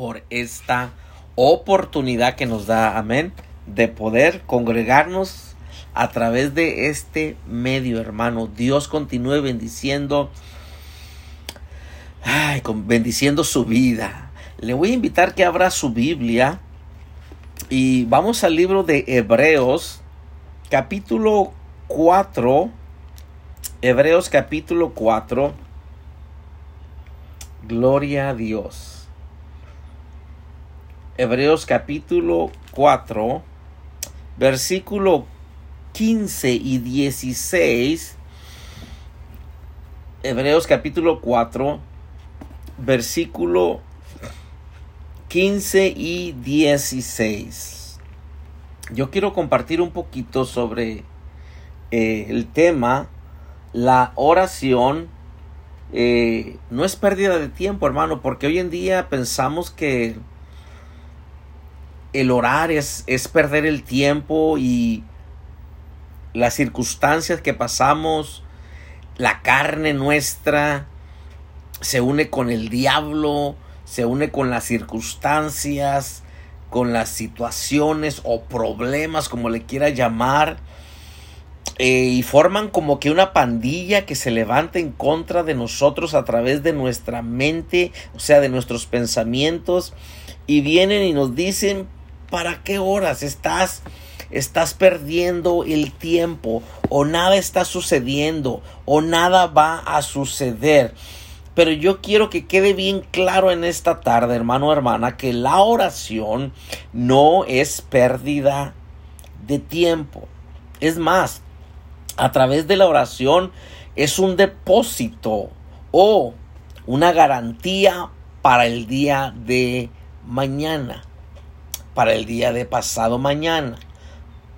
por esta oportunidad que nos da, amén, de poder congregarnos a través de este medio, hermano. Dios continúe bendiciendo, ay, bendiciendo su vida. Le voy a invitar que abra su Biblia y vamos al libro de Hebreos, capítulo 4. Hebreos capítulo 4. Gloria a Dios. Hebreos capítulo 4, versículo 15 y 16. Hebreos capítulo 4, versículo 15 y 16. Yo quiero compartir un poquito sobre eh, el tema, la oración. Eh, no es pérdida de tiempo, hermano, porque hoy en día pensamos que el orar es, es perder el tiempo y las circunstancias que pasamos, la carne nuestra se une con el diablo, se une con las circunstancias, con las situaciones o problemas, como le quiera llamar, eh, y forman como que una pandilla que se levanta en contra de nosotros a través de nuestra mente, o sea, de nuestros pensamientos, y vienen y nos dicen, ¿para qué horas estás? Estás perdiendo el tiempo o nada está sucediendo o nada va a suceder. Pero yo quiero que quede bien claro en esta tarde, hermano hermana, que la oración no es pérdida de tiempo. Es más, a través de la oración es un depósito o una garantía para el día de mañana para el día de pasado mañana,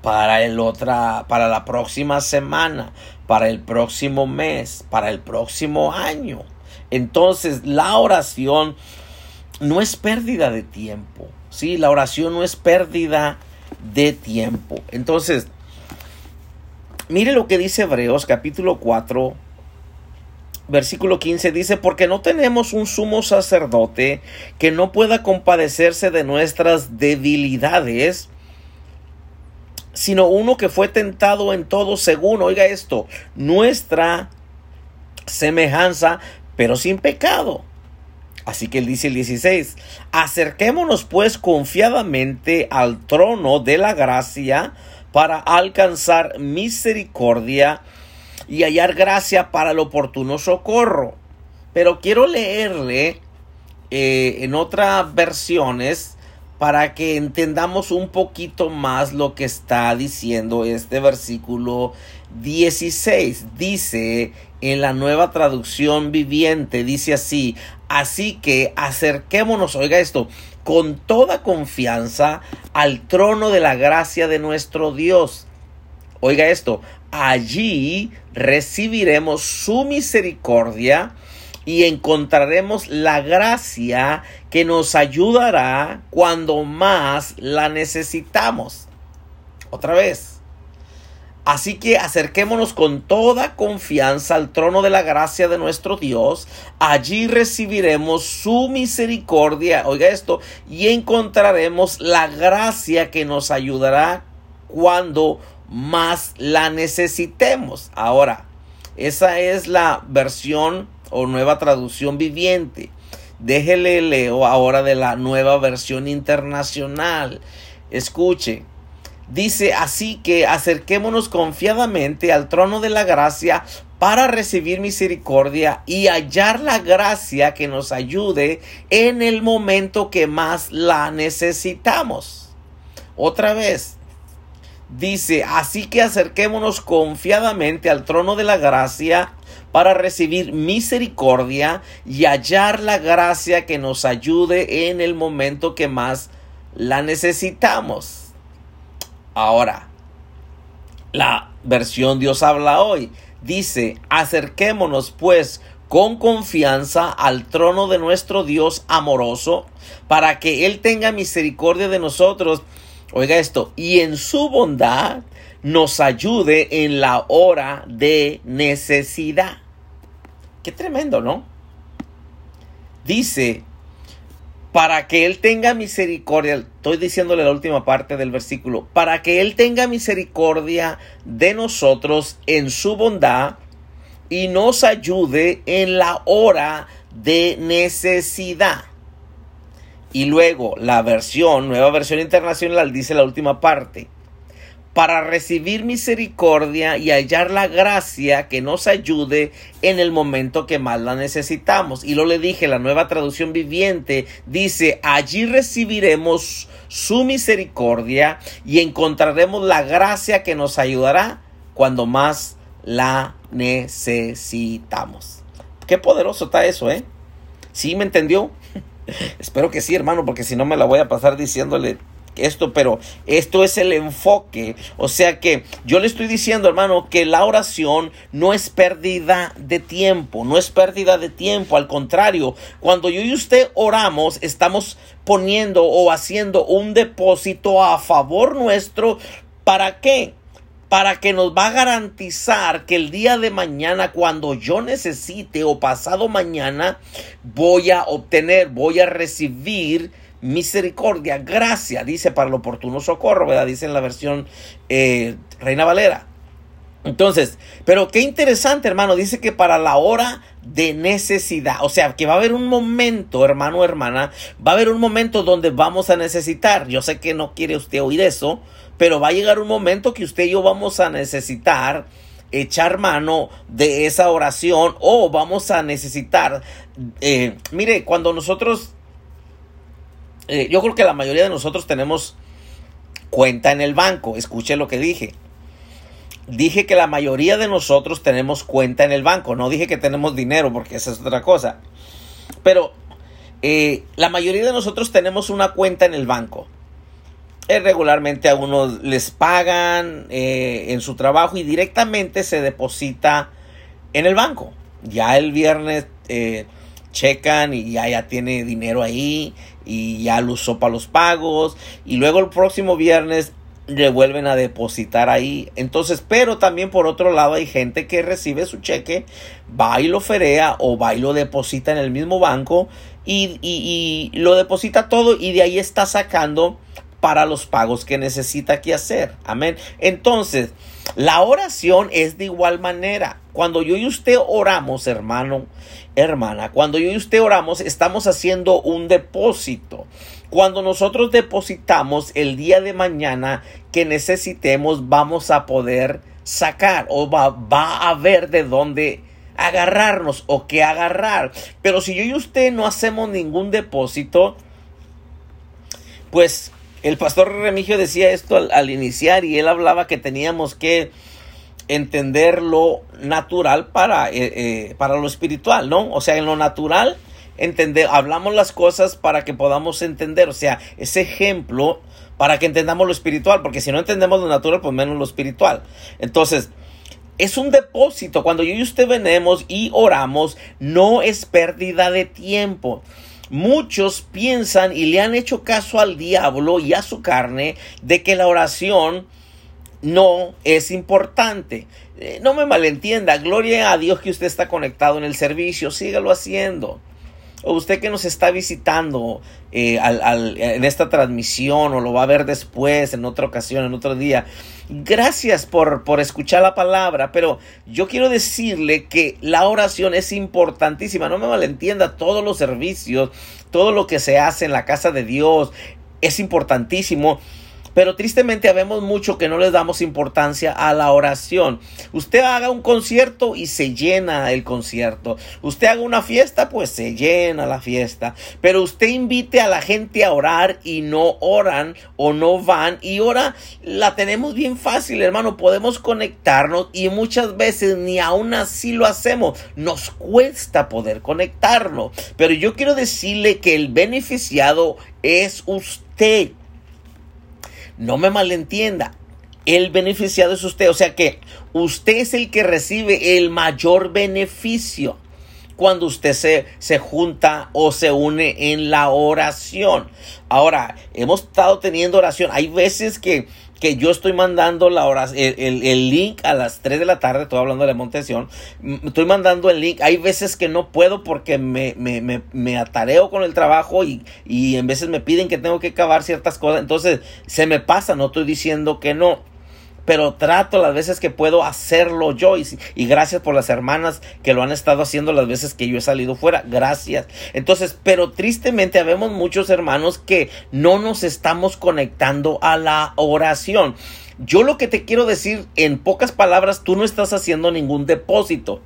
para el otra, para la próxima semana, para el próximo mes, para el próximo año. Entonces, la oración no es pérdida de tiempo. Sí, la oración no es pérdida de tiempo. Entonces, mire lo que dice Hebreos capítulo 4, versículo 15 dice, porque no tenemos un sumo sacerdote que no pueda compadecerse de nuestras debilidades, sino uno que fue tentado en todo según, oiga esto, nuestra semejanza, pero sin pecado. Así que él dice el 16, acerquémonos pues confiadamente al trono de la gracia para alcanzar misericordia y hallar gracia para el oportuno socorro. Pero quiero leerle eh, en otras versiones para que entendamos un poquito más lo que está diciendo este versículo 16. Dice en la nueva traducción viviente, dice así, así que acerquémonos, oiga esto, con toda confianza al trono de la gracia de nuestro Dios. Oiga esto, allí recibiremos su misericordia y encontraremos la gracia que nos ayudará cuando más la necesitamos. Otra vez. Así que acerquémonos con toda confianza al trono de la gracia de nuestro Dios. Allí recibiremos su misericordia, oiga esto, y encontraremos la gracia que nos ayudará cuando más la necesitemos. Ahora, esa es la versión o nueva traducción viviente. Déjele leo ahora de la nueva versión internacional. Escuche. Dice así que acerquémonos confiadamente al trono de la gracia para recibir misericordia y hallar la gracia que nos ayude en el momento que más la necesitamos. Otra vez, Dice, así que acerquémonos confiadamente al trono de la gracia para recibir misericordia y hallar la gracia que nos ayude en el momento que más la necesitamos. Ahora, la versión Dios habla hoy dice, acerquémonos pues con confianza al trono de nuestro Dios amoroso para que Él tenga misericordia de nosotros Oiga esto, y en su bondad nos ayude en la hora de necesidad. Qué tremendo, ¿no? Dice, para que Él tenga misericordia, estoy diciéndole la última parte del versículo, para que Él tenga misericordia de nosotros en su bondad y nos ayude en la hora de necesidad. Y luego la versión, nueva versión internacional, dice la última parte para recibir misericordia y hallar la gracia que nos ayude en el momento que más la necesitamos. Y lo le dije, la nueva traducción viviente dice, allí recibiremos su misericordia y encontraremos la gracia que nos ayudará cuando más la necesitamos. Qué poderoso está eso, ¿eh? ¿Sí me entendió? Espero que sí, hermano, porque si no me la voy a pasar diciéndole esto, pero esto es el enfoque. O sea que yo le estoy diciendo, hermano, que la oración no es pérdida de tiempo, no es pérdida de tiempo. Al contrario, cuando yo y usted oramos, estamos poniendo o haciendo un depósito a favor nuestro. ¿Para qué? Para que nos va a garantizar que el día de mañana, cuando yo necesite o pasado mañana, voy a obtener, voy a recibir misericordia, gracia, dice para el oportuno socorro, ¿verdad? Dice en la versión eh, Reina Valera. Entonces, pero qué interesante, hermano, dice que para la hora de necesidad, o sea, que va a haber un momento, hermano hermana, va a haber un momento donde vamos a necesitar. Yo sé que no quiere usted oír eso, pero va a llegar un momento que usted y yo vamos a necesitar echar mano de esa oración o vamos a necesitar, eh, mire, cuando nosotros eh, yo creo que la mayoría de nosotros tenemos cuenta en el banco. Escuche lo que dije. Dije que la mayoría de nosotros tenemos cuenta en el banco. No dije que tenemos dinero porque esa es otra cosa. Pero eh, la mayoría de nosotros tenemos una cuenta en el banco. Eh, regularmente a unos les pagan en su trabajo y directamente se deposita en el banco. Ya el viernes checan y ya, ya tiene dinero ahí y ya lo usó para los pagos y luego el próximo viernes le vuelven a depositar ahí. Entonces, pero también por otro lado hay gente que recibe su cheque, va y lo ferea o va y lo deposita en el mismo banco y, y lo deposita todo y de ahí está sacando para los pagos que necesita que hacer. Amén. Entonces, la oración es de igual manera. Cuando yo y usted oramos, hermano, hermana, cuando yo y usted oramos, estamos haciendo un depósito. Cuando nosotros depositamos el día de mañana que necesitemos, vamos a poder sacar o va, va a haber de dónde agarrarnos o qué agarrar. Pero si yo y usted no hacemos ningún depósito, pues el pastor Remigio decía esto al, iniciar y él hablaba que teníamos que entender lo natural para, eh, eh, para lo espiritual, ¿no? O sea, en lo natural entender, hablamos las cosas para que podamos entender, o sea, ese ejemplo para que entendamos lo espiritual, porque si no entendemos lo natural, pues menos lo espiritual. Entonces, es un depósito. Cuando yo y usted venemos y oramos, no es pérdida de tiempo. Muchos piensan y le han hecho caso al diablo y a su carne de que la oración no es importante. Eh, no me malentienda, gloria a Dios que usted está conectado en el servicio, sígalo haciendo o usted que nos está visitando eh, en esta transmisión o lo va a ver después, en otra ocasión, en otro día, gracias por, por escuchar la palabra, pero yo quiero decirle que la oración es importantísima, no me malentienda, todos los servicios, todo lo que se hace en la casa de Dios es importantísimo pero tristemente habemos mucho que no les damos importancia a la oración. Usted haga un concierto y se llena el concierto. Usted haga una fiesta, pues se llena la fiesta. Pero usted invite a la gente a orar y no oran o no van. Y ahora la tenemos bien fácil, hermano. Podemos conectarnos y muchas veces ni aún así lo hacemos. Nos cuesta poder conectarnos. Pero yo quiero decirle que el beneficiado es usted. No me malentienda. El beneficiado es usted. O sea que usted es el que recibe el mayor beneficio cuando usted se, se, junta o se une en la oración. Ahora, hemos estado teniendo oración. Hay veces que que yo estoy mandando la hora, el, el, link a las 3 de la tarde, estoy hablando de la Montesión, estoy mandando el link, hay veces que no puedo porque me, me, me, me atareo con el trabajo y, y en veces me piden que tengo que acabar ciertas cosas, entonces se me pasa, no estoy diciendo que no, pero trato las veces que puedo hacerlo yo y, y, gracias por las hermanas que lo han estado haciendo las veces que yo he salido fuera, gracias. Entonces, pero tristemente habemos muchos hermanos que no nos estamos conectando a la oración. Yo lo que te quiero decir en pocas palabras, tú no estás haciendo ningún depósito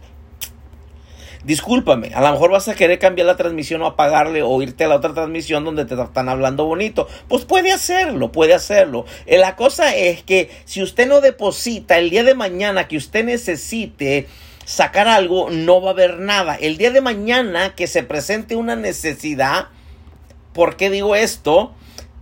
discúlpame, a lo mejor vas a querer cambiar la transmisión o apagarle o irte a la otra transmisión donde te están hablando bonito. Pues puede hacerlo, puede hacerlo. Eh, la cosa es que si usted no deposita el día de mañana que usted necesite sacar algo, no va a haber nada. El día de mañana que se presente una necesidad, ¿por qué digo esto?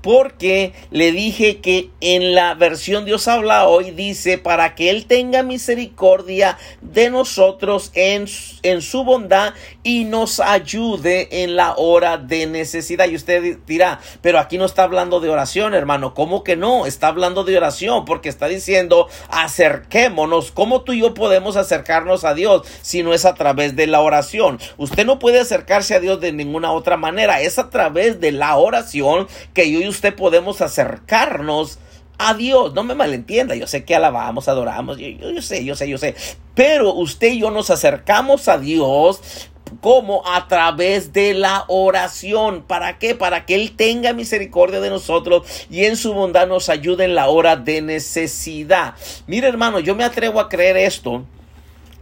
Porque le dije que en la versión Dios habla hoy dice para que Él tenga misericordia de nosotros en, en su bondad y nos ayude en la hora de necesidad. Y usted dirá, pero aquí no está hablando de oración, hermano. ¿Cómo que no? Está hablando de oración porque está diciendo acerquémonos. ¿Cómo tú y yo podemos acercarnos a Dios si no es a través de la oración? Usted no puede acercarse a Dios de ninguna otra manera. Es a través de la oración que yo y usted podemos acercarnos a Dios. No me malentienda, yo sé que alabamos, adoramos, yo, yo, sé, yo sé, yo sé. Pero usted y yo nos acercamos a Dios como a través de la oración. ¿Para qué? Para que Él tenga misericordia de nosotros y en su bondad nos ayude en la hora de necesidad. Mire hermano, yo me atrevo a creer esto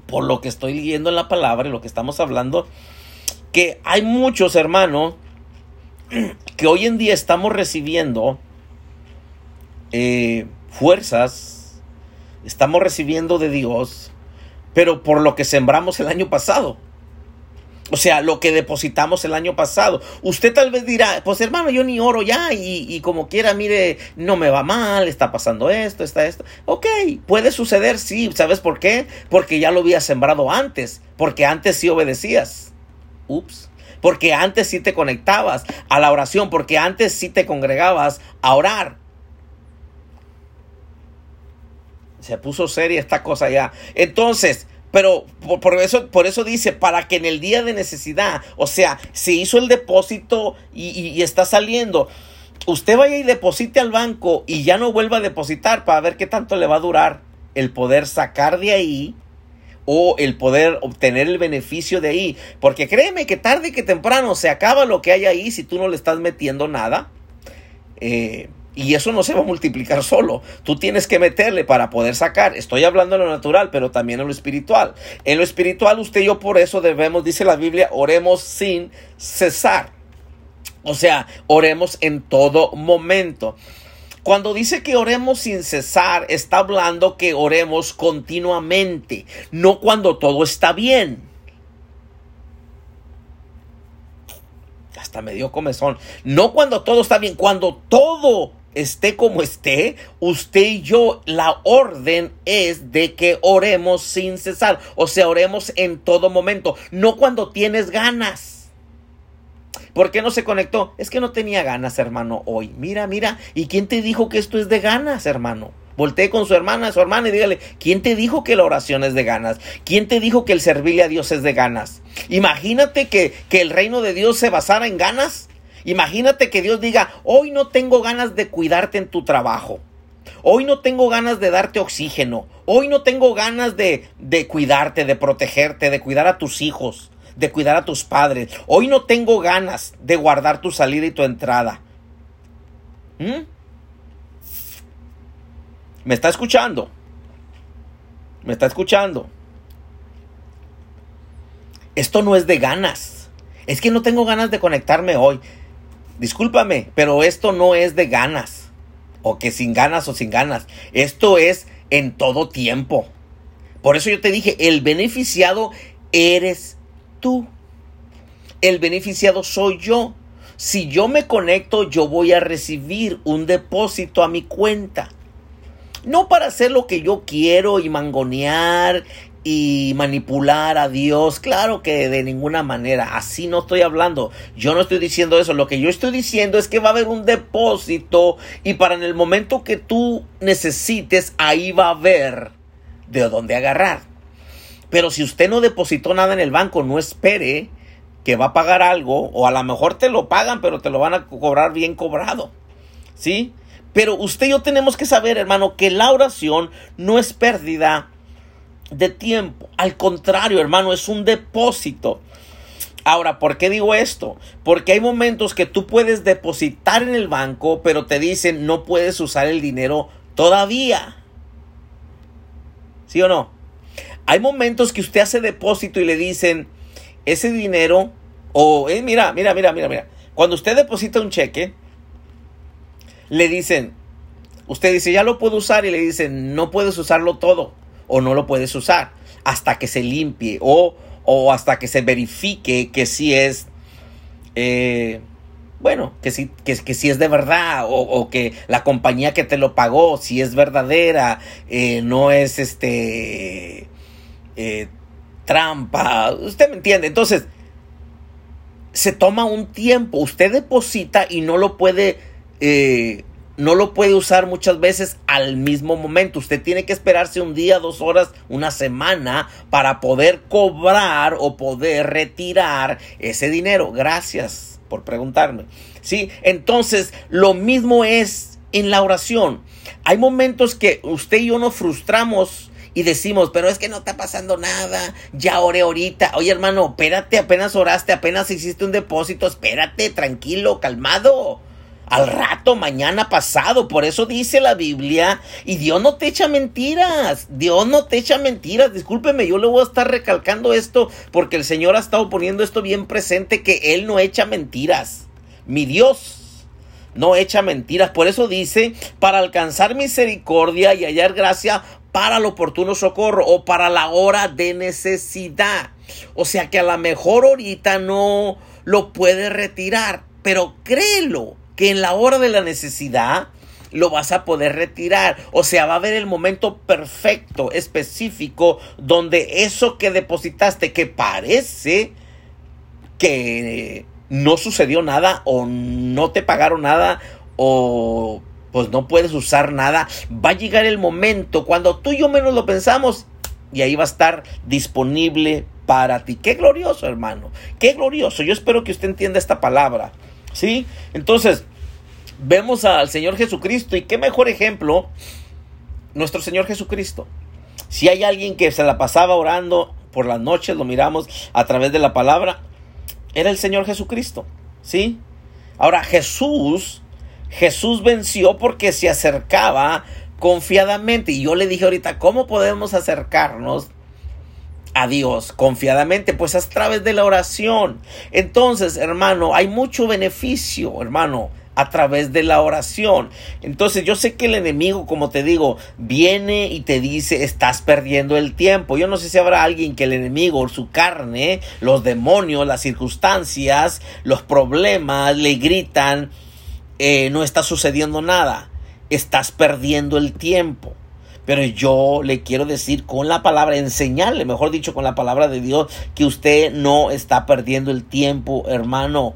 por lo que estoy leyendo en la palabra y lo que estamos hablando, que hay muchos hermanos que hoy en día estamos recibiendo eh, fuerzas, estamos recibiendo de Dios, pero por lo que sembramos el año pasado. O sea, lo que depositamos el año pasado. Usted tal vez dirá, pues hermano, yo ni oro ya y, y, como quiera, mire, no me va mal, está pasando esto, está esto. Ok, puede suceder, sí. ¿Sabes por qué? Porque ya lo había sembrado antes, porque antes sí obedecías. Ups porque antes sí te conectabas a la oración, porque antes sí te congregabas a orar. Se puso seria esta cosa ya. Entonces, pero por, eso, por eso dice, para que en el día de necesidad, o sea, se hizo el depósito y, y está saliendo usted vaya y deposite al banco y ya no vuelva a depositar para ver qué tanto le va a durar el poder sacar de ahí o el poder obtener el beneficio de ahí. Porque créeme que tarde que temprano se acaba lo que hay ahí si tú no le estás metiendo nada. Eh, y eso no se va a multiplicar solo. Tú tienes que meterle para poder sacar. Estoy hablando de lo natural, pero también en lo espiritual. En lo espiritual, usted y yo por eso debemos, dice la Biblia, oremos sin cesar. O sea, oremos en todo momento. Cuando dice que oremos sin cesar, está hablando que oremos continuamente, no cuando todo está bien. Hasta me dio comezón. No cuando todo está bien, cuando todo esté como esté, usted y yo, la orden es de que oremos sin cesar. O sea, oremos en todo momento, no cuando tienes ganas. ¿Por qué no se conectó? Es que no tenía ganas, hermano, hoy. Mira, mira. ¿Y quién te dijo que esto es de ganas, hermano? Voltee con su hermana, su hermana y dígale, ¿quién te dijo que la oración es de ganas? ¿Quién te dijo que el servirle a Dios es de ganas? Imagínate que, que el reino de Dios se basara en ganas. Imagínate que Dios diga, hoy no tengo ganas de cuidarte en tu trabajo. Hoy no tengo ganas de darte oxígeno. Hoy no tengo ganas de, de cuidarte, de protegerte, de cuidar a tus hijos de cuidar a tus padres. Hoy no tengo ganas de guardar tu salida y tu entrada. ¿Mm? ¿Me está escuchando? ¿Me está escuchando? Esto no es de ganas. Es que no tengo ganas de conectarme hoy. Discúlpame, pero esto no es de ganas. O que sin ganas o sin ganas. Esto es en todo tiempo. Por eso yo te dije, el beneficiado eres tú. El beneficiado soy yo. Si yo me conecto, yo voy a recibir un depósito a mi cuenta. No para hacer lo que yo quiero y mangonear y manipular a Dios. Claro que de ninguna manera. Así no estoy hablando. Yo no estoy diciendo eso. Lo que yo estoy diciendo es que va a haber un depósito y para en el momento que tú necesites, ahí va a haber de dónde agarrar. Pero si usted no depositó nada en el banco, no espere que va a pagar algo o a lo mejor te lo pagan, pero te lo van a cobrar bien cobrado. ¿Sí? Pero usted y yo tenemos que saber, hermano, que la oración no es pérdida de tiempo. Al contrario, hermano, es un depósito. Ahora, ¿por qué digo esto? Porque hay momentos que tú puedes depositar en el banco, pero te dicen no puedes usar el dinero todavía. ¿Sí o no? Hay momentos que usted hace depósito y le dicen ese dinero, o eh, mira, mira, mira, mira, mira. Cuando usted deposita un cheque, le dicen, usted dice, ya lo puedo usar y le dicen, no puedes usarlo todo o no lo puedes usar hasta que se limpie o, o hasta que se verifique que sí es, eh, bueno, que sí, que, que es de verdad o, que la compañía que te lo pagó, si es verdadera, eh, no es este eh, trampa, usted me entiende, entonces se toma un tiempo, usted deposita y no lo puede no lo puede usar muchas veces al mismo momento. Usted tiene que esperarse un día, dos horas, una semana para poder cobrar o poder retirar ese dinero. Gracias por preguntarme. Sí, entonces lo mismo es en la oración. Hay momentos que usted y yo nos frustramos y decimos, pero es que no está pasando nada, ya oré ahorita. Oye, hermano, espérate, apenas oraste, apenas hiciste un depósito, espérate, tranquilo, calmado al rato, mañana pasado. Por eso dice la Biblia. Y Dios no te echa mentiras. Dios no te echa mentiras. Discúlpeme, yo le voy a estar recalcando esto porque el Señor ha estado poniendo esto bien presente que Él no echa mentiras. Mi Dios no echa mentiras. Por eso dice, para alcanzar misericordia y hallar gracia para el oportuno socorro o para la hora de necesidad. O sea que a lo mejor ahorita no lo puede retirar, pero créelo que en la hora de la necesidad lo vas a poder retirar. O sea, va a haber el momento perfecto, específico, donde eso que depositaste, que parece que no sucedió nada o no te pagaron nada o pues no puedes usar nada, va a llegar el momento cuando tú y yo menos lo pensamos y ahí va a estar disponible para ti. Qué glorioso, hermano. Qué glorioso. Yo espero que usted entienda esta palabra. ¿Sí? Entonces, vemos al Señor Jesucristo y qué mejor ejemplo nuestro Señor Jesucristo. Si hay alguien que se la pasaba orando por las noches, lo miramos a través de la palabra, era el Señor Jesucristo, ¿sí? Ahora Jesús, Jesús venció porque se acercaba confiadamente y yo le dije ahorita, ¿cómo podemos acercarnos a Dios confiadamente, pues a través de la oración. Entonces, hermano, hay mucho beneficio, hermano, a través de la oración. Entonces yo sé que el enemigo, como te digo, viene y te dice, estás perdiendo el tiempo. Yo no sé si habrá alguien que el enemigo, su carne, los demonios, las circunstancias, los problemas, le gritan, eh, no está sucediendo nada, estás perdiendo el tiempo. Pero yo le quiero decir con la palabra, enseñarle, mejor dicho, con la palabra de Dios, que usted no está perdiendo el tiempo, hermano.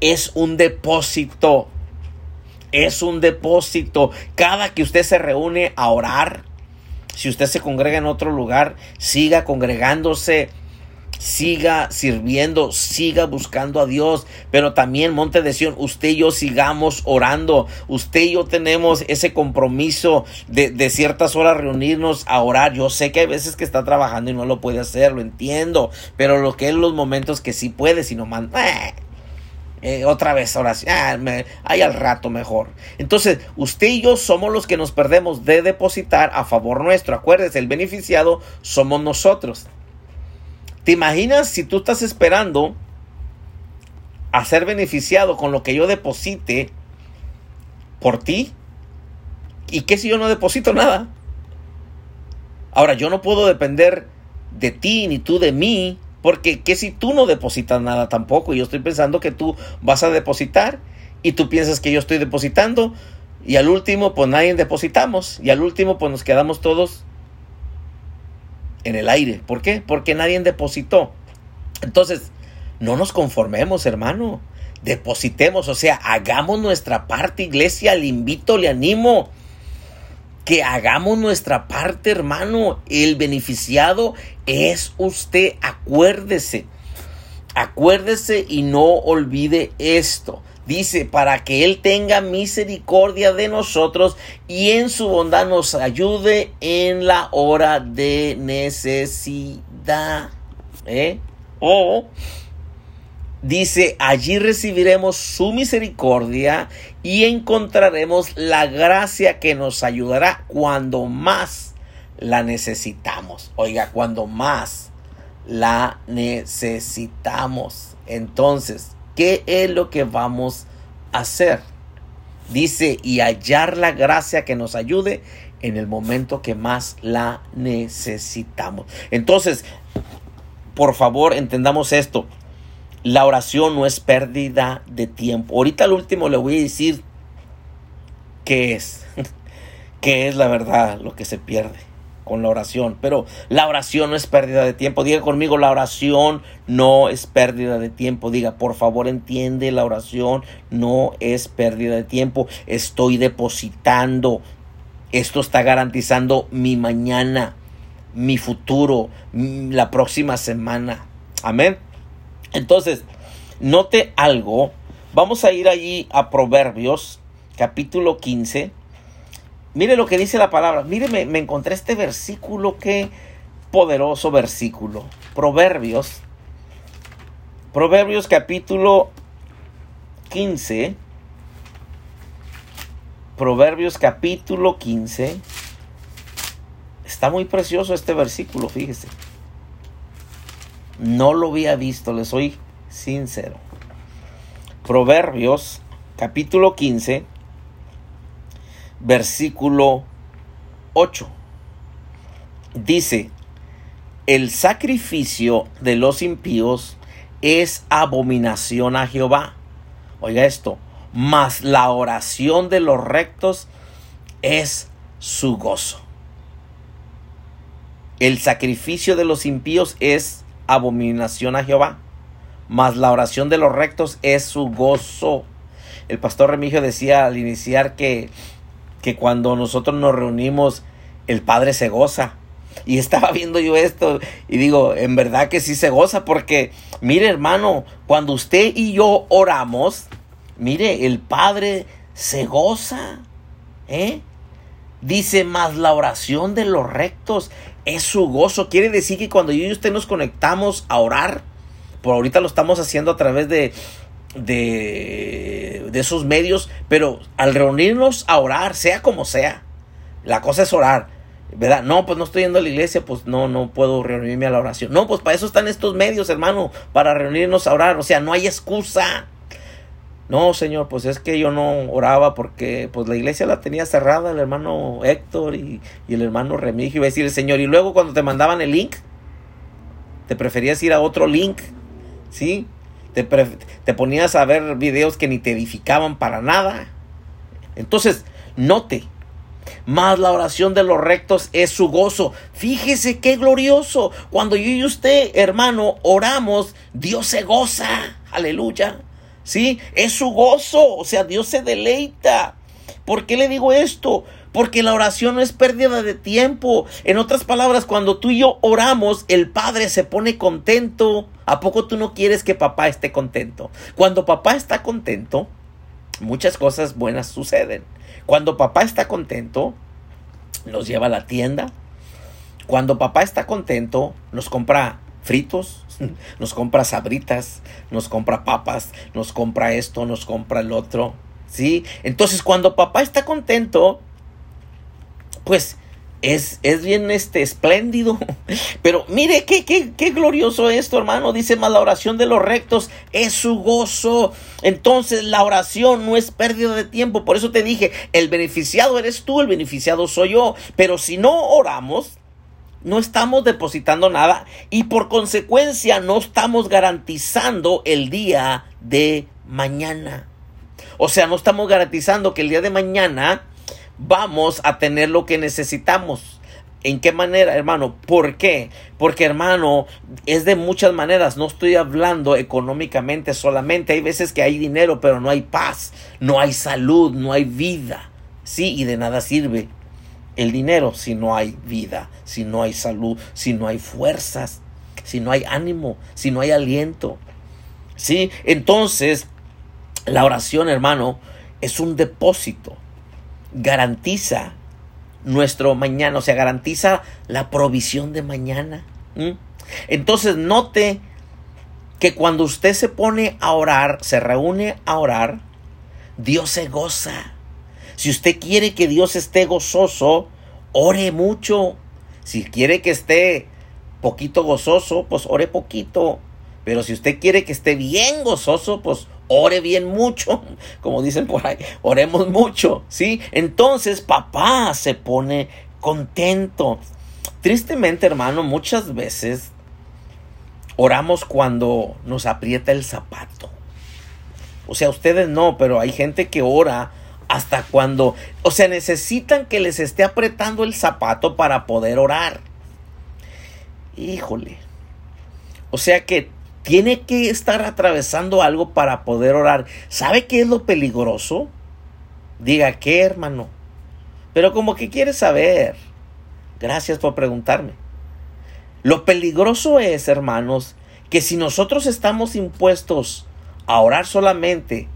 Es un depósito. Es un depósito. Cada que usted se reúne a orar, si usted se congrega en otro lugar, siga congregándose siga sirviendo, siga buscando a Dios, pero también Monte de Sion, usted y yo sigamos orando, usted y yo tenemos ese compromiso de, de ciertas horas reunirnos a orar, yo sé que hay veces que está trabajando y no lo puede hacer, lo entiendo, pero lo que es los momentos que sí puede, si no manda... Eh, eh, otra vez oración, ah, al rato mejor. Entonces, usted y yo somos los que nos perdemos de depositar a favor nuestro. Acuérdese, el beneficiado somos nosotros. ¿Te imaginas si tú estás esperando a ser beneficiado con lo que yo deposite por ti? ¿Y qué si yo no deposito nada? Ahora, yo no puedo depender de ti ni tú de mí, porque ¿qué si tú no depositas nada tampoco? Y yo estoy pensando que tú vas a depositar y tú piensas que yo estoy depositando y al último pues nadie depositamos y al último pues nos quedamos todos en el aire. ¿Por qué? Porque nadie depositó. Entonces, no nos conformemos, hermano. Depositemos, o sea, hagamos nuestra parte, iglesia. Le invito, le animo que hagamos nuestra parte, hermano. El beneficiado es usted. Acuérdese. Acuérdese y no olvide esto. Dice, para que Él tenga misericordia de nosotros y en su bondad nos ayude en la hora de necesidad. ¿Eh? O dice, allí recibiremos su misericordia y encontraremos la gracia que nos ayudará cuando más la necesitamos. Oiga, cuando más la necesitamos. Entonces, ¿qué es lo que vamos a hacer? Dice, y hallar la gracia que nos ayude en el momento que más la necesitamos. Entonces, por favor, entendamos esto. La oración no es pérdida de tiempo. Ahorita al último le voy a decir qué es. qué es la verdad lo que se pierde con la oración. Pero la oración no es pérdida de tiempo. Diga conmigo, la oración no es pérdida de tiempo. Diga, por favor, entiende, la oración no es pérdida de tiempo. Estoy depositando. Esto está garantizando mi mañana, mi futuro, la próxima semana. Amén. Entonces, note algo. Vamos a ir allí a Proverbios, capítulo 15. Mire lo que dice la palabra. Mire, me, encontré este versículo. Qué poderoso versículo. Proverbios. Proverbios capítulo 15. Proverbios capítulo 15. Está muy precioso este versículo, fíjese. No lo había visto, le soy sincero. Proverbios capítulo 15, versículo 8. Dice, el sacrificio de los impíos es abominación a Jehová. Oiga esto, mas la oración de los rectos es su gozo. El sacrificio de los impíos es abominación a Jehová, mas la oración de los rectos es su gozo. El pastor Remigio decía al iniciar que, que cuando nosotros nos reunimos, el Padre se goza. Y estaba viendo yo esto y digo, en verdad que sí se goza porque, mire hermano, cuando usted y yo oramos, mire, el Padre se goza. ¿Eh? Dice, más la oración de los rectos es su gozo. Quiere decir que cuando yo y usted nos conectamos a orar, por ahorita lo estamos haciendo a través de, de, de esos medios, pero al reunirnos a orar, sea como sea, la cosa es orar. ¿Verdad? No, pues no estoy yendo a la iglesia, pues no, no puedo reunirme a la oración. No, pues para eso están estos medios, hermano, para reunirnos a orar. O sea, no hay excusa. No, señor, pues es que yo no oraba porque pues la iglesia la tenía cerrada el hermano Héctor y, el hermano Remigio. Iba a decir el señor, y luego cuando te mandaban el link, te preferías ir a otro link, ¿sí? Te, te ponías a ver videos que ni te edificaban para nada. Entonces, note, más la oración de los rectos es su gozo. Fíjese qué glorioso. Cuando yo y usted, hermano, oramos, Dios se goza. Aleluya. ¿sí? Es su gozo, o sea, Dios se deleita. ¿Por qué le digo esto? Porque la oración no es pérdida de tiempo. En otras palabras, cuando tú y yo oramos, el Padre se pone contento. ¿A poco tú no quieres que papá esté contento? Cuando papá está contento, muchas cosas buenas suceden. Cuando papá está contento, nos lleva a la tienda. Cuando papá está contento, nos compra fritos, nos compra sabritas, nos compra papas, nos compra esto, nos compra el otro, ¿sí? Entonces cuando papá está contento, pues es, es, bien este, espléndido. Pero mire qué, qué, qué glorioso esto, hermano. Dice más la oración de los rectos es su gozo. Entonces la oración no es pérdida de tiempo. Por eso te dije, el beneficiado eres tú, el beneficiado soy yo. Pero si no oramos, no estamos depositando nada y por consecuencia no estamos garantizando el día de mañana. O sea, no estamos garantizando que el día de mañana vamos a tener lo que necesitamos. ¿En qué manera, hermano? ¿Por qué? Porque, hermano, es de muchas maneras. No estoy hablando económicamente solamente. Hay veces que hay dinero, pero no hay paz, no hay salud, no hay vida. Sí, y de nada sirve el dinero si no hay vida, si no hay salud, si no hay fuerzas, si no hay ánimo, si no hay aliento. Sí, entonces la oración, hermano, es un depósito. Garantiza nuestro mañana, o sea, garantiza la provisión de mañana. Entonces, note que cuando usted se pone a orar, se reúne a orar, Dios se goza. Si usted quiere que Dios esté gozoso, ore mucho. Si quiere que esté poquito gozoso, pues ore poquito. Pero si usted quiere que esté bien gozoso, pues ore bien mucho, como dicen por ahí, oremos mucho, ¿sí? Entonces papá se pone contento. Tristemente, hermano, muchas veces oramos cuando nos aprieta el zapato. O sea, ustedes no, pero hay gente que ora hasta cuando, o sea, necesitan que les esté apretando el zapato para poder orar. Híjole. O sea que tiene que estar atravesando algo para poder orar. ¿Sabe qué es lo peligroso? Diga, ¿qué hermano? Pero como que quiere saber. Gracias por preguntarme. Lo peligroso es, hermanos, que si nosotros estamos impuestos a orar solamente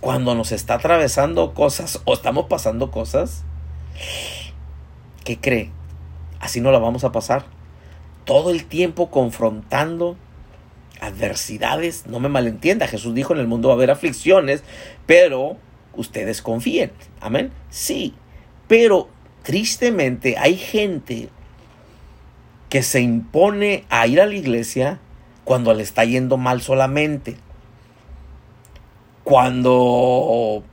cuando nos está atravesando cosas o estamos pasando cosas, ¿qué cree? Así no la vamos a pasar todo el tiempo confrontando adversidades. No me malentienda, Jesús dijo en el mundo va a haber aflicciones, pero ustedes confíen. Amén. Sí, pero tristemente hay gente que se impone a ir a la iglesia cuando le está yendo mal solamente. Cuando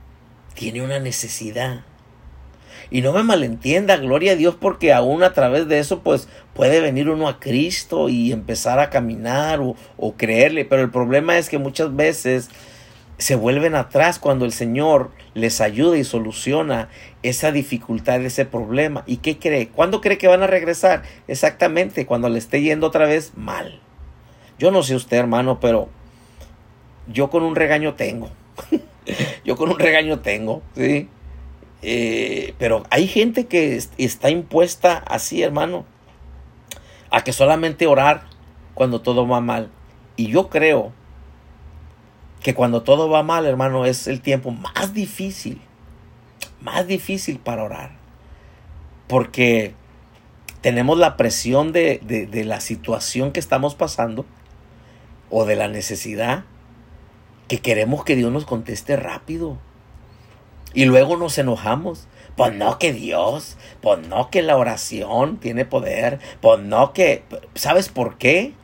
tiene una necesidad. Y no me malentienda, gloria a Dios, porque aún a través de eso, pues puede venir uno a Cristo y empezar a caminar o, creerle. Pero el problema es que muchas veces se vuelven atrás cuando el Señor les ayuda y soluciona esa dificultad, ese problema. ¿Y qué cree? ¿Cuándo cree que van a regresar? Exactamente, cuando le esté yendo otra vez mal. Yo no sé usted, hermano, pero yo con un regaño tengo. yo con un regaño tengo, ¿sí? Eh, pero hay gente que está impuesta así, hermano, a que solamente orar cuando todo va mal. Y yo creo que cuando todo va mal, hermano, es el tiempo más difícil, más difícil para orar. Porque tenemos la presión de, de la situación que estamos pasando o de la necesidad que queremos que Dios nos conteste rápido. Y luego nos enojamos. Pues no que Dios, pues no que la oración tiene poder, pues no que... ¿Sabes por qué?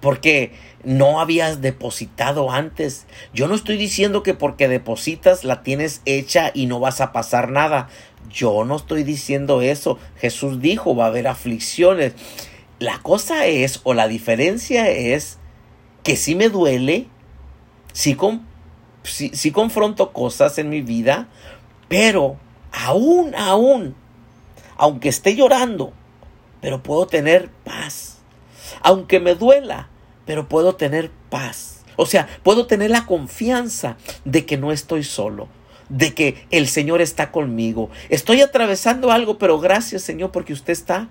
Porque no habías depositado antes. Yo no estoy diciendo que porque depositas la tienes hecha y no vas a pasar nada. Yo no estoy diciendo eso. Jesús dijo, va a haber aflicciones. La cosa es, o la diferencia es, que si me duele, sí con sí, confronto cosas en mi vida, pero aún, aún, aunque esté llorando, pero puedo tener paz. Aunque me duela, pero puedo tener paz. O sea, puedo tener la confianza de que no estoy solo, de que el Señor está conmigo. Estoy atravesando algo, pero gracias Señor porque usted está